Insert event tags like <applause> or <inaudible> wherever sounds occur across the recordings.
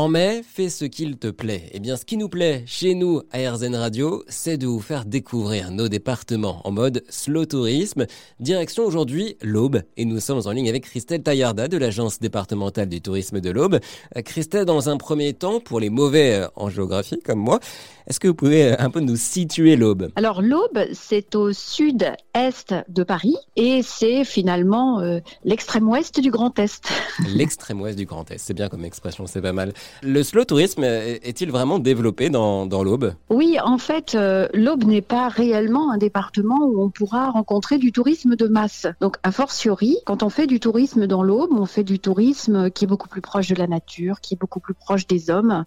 En mai, fais ce qu'il te plaît. Eh bien, ce qui nous plaît chez nous à RZN Radio, c'est de vous faire découvrir nos départements en mode slow tourisme. Direction aujourd'hui l'Aube et nous sommes en ligne avec Christelle Taillarda de l'Agence départementale du tourisme de l'Aube. Euh, Christelle, dans un premier temps, pour les mauvais euh, en géographie comme moi, est-ce que vous pouvez euh, un peu nous situer l'Aube? Alors l'Aube, c'est au sud-est de Paris et c'est finalement l'extrême ouest du Grand Est. <laughs> l'extrême ouest du Grand Est, c'est bien comme expression, c'est pas mal. Le slow tourisme est-il vraiment développé dans, dans l'Aube? Oui, en fait, euh, l'Aube n'est pas réellement un département où on pourra rencontrer du tourisme de masse. Donc, a fortiori, quand on fait du tourisme dans l'Aube, on fait du tourisme qui est beaucoup plus proche de la nature, qui est beaucoup plus proche des hommes,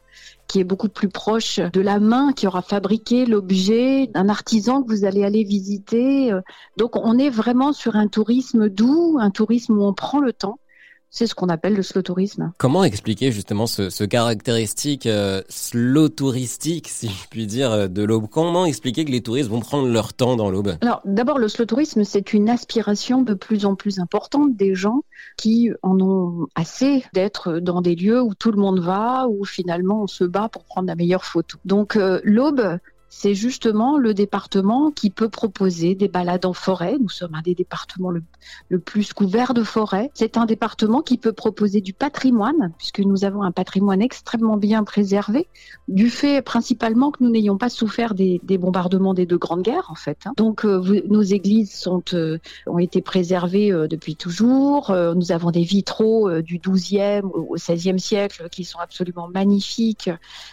qui est beaucoup plus proche de la main qui aura fabriqué l'objet, d'un artisan que vous allez aller visiter. Donc, on est vraiment sur un tourisme doux, un tourisme où on prend le temps c'est ce qu'on appelle le slow tourisme. Comment expliquer justement ce, ce caractéristique euh, slow touristique, si je puis dire, euh, de l'aube? Comment expliquer que les touristes vont prendre leur temps dans l'aube? Alors d'abord, le slow tourisme, c'est une aspiration de plus en plus importante des gens qui en ont assez d'être dans des lieux où tout le monde va, où finalement on se bat pour prendre la meilleure photo. Donc euh, l'aube, c'est justement le département qui peut proposer des balades en forêt. Nous sommes un des départements le, plus couvert de forêt. C'est un département qui peut proposer du patrimoine, puisque nous avons un patrimoine extrêmement bien préservé, du fait principalement que nous n'ayons pas souffert des, bombardements des deux grandes guerres, en fait. Hein. Donc, euh, nos églises euh, ont été préservées euh, depuis toujours. nous avons des vitraux du 12e au 16e siècle qui sont absolument magnifiques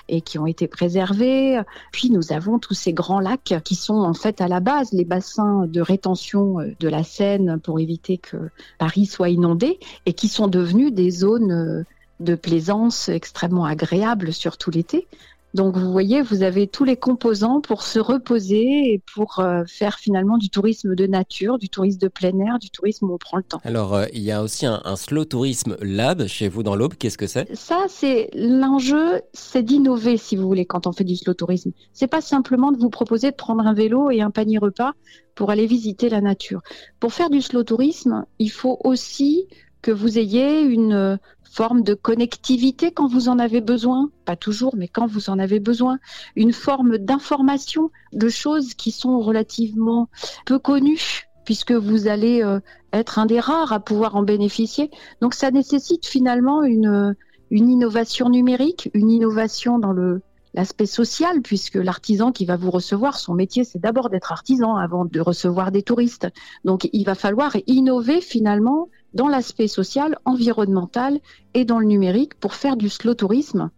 et qui ont été préservés. Puis, nous avons tous ces grands lacs qui sont en fait à la base les bassins de rétention euh, de la Seine pour éviter que Paris soit inondé et qui sont devenus des zones euh, de plaisance extrêmement agréables, surtout l'été. Donc vous voyez, vous avez tous les composants pour se reposer et pour euh, faire finalement du tourisme de nature, du tourisme de plein air, du tourisme où on prend le temps. Alors euh, il y a aussi un, slow tourisme lab chez vous dans l'Aube. Qu'est-ce que c'est? Ça, c'est l'enjeu, c'est d'innover si vous voulez quand on fait du slow tourisme. C'est pas simplement de vous proposer de prendre un vélo et un panier repas pour aller visiter la nature. Pour faire du slow tourisme, il faut aussi que vous ayez une forme de connectivité quand vous en avez besoin, pas toujours, mais quand vous en avez besoin, une forme d'information de choses qui sont relativement peu connues puisque vous allez euh, être un des rares à pouvoir en bénéficier. Donc ça nécessite finalement une, une innovation numérique, une innovation dans le l'aspect social, puisque l'artisan qui va vous recevoir, son métier, c'est d'abord d'être artisan avant de recevoir des touristes. Donc il va falloir innover finalement dans l'aspect social, environnemental et dans le numérique pour faire du slow tourisme.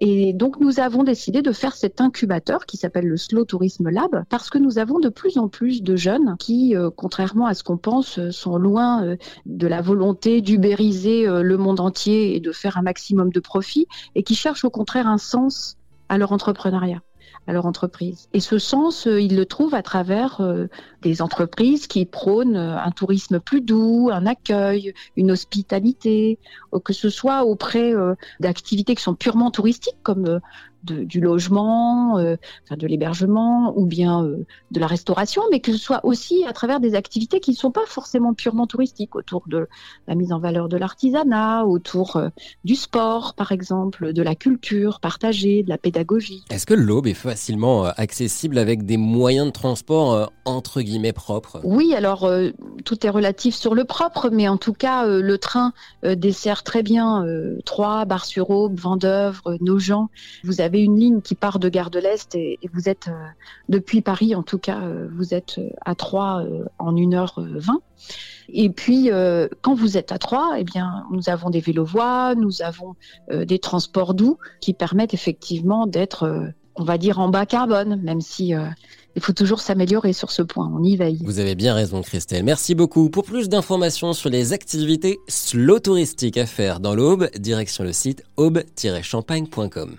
Et donc nous avons décidé de faire cet incubateur qui s'appelle le Slow Tourisme Lab parce que nous avons de plus en plus de jeunes qui, euh, contrairement à ce qu'on pense, euh, sont loin euh, de la volonté d'ubériser le monde entier et de faire un maximum de profit et qui cherchent au contraire un sens à leur entrepreneuriat à leur entreprise. Et ce sens, euh, ils le trouvent à travers euh, des entreprises qui prônent euh, un tourisme plus doux, un accueil, une hospitalité, que ce soit auprès d'activités qui sont purement touristiques comme du logement, euh, de l'hébergement ou bien euh, de la restauration, mais que ce soit aussi à travers des activités qui ne sont pas forcément purement touristiques, autour de la mise en valeur de l'artisanat, autour euh, du sport par exemple, de la culture partagée, de la pédagogie. Est-ce que l'Aube est facilement accessible avec des moyens de transport entre guillemets propres? Oui, alors tout est relatif sur le propre, mais en tout cas le train dessert très bien Troyes, Bar-sur-Aube, Vendœuvre, Nogent. Vous avez une ligne qui part de Gare de l'Est et, vous êtes, euh, depuis Paris en tout cas, euh, vous êtes euh, à Troyes en 1h20. Et puis, quand vous êtes à Troyes, eh bien, nous avons des vélovoies, nous avons des transports doux qui permettent effectivement d'être, on va dire, en bas carbone, même si il faut toujours s'améliorer sur ce point, on y veille. Vous avez bien raison Christelle, merci beaucoup. Pour plus d'informations sur les activités slow touristiques à faire dans l'Aube, direction le site aube-champagne.com.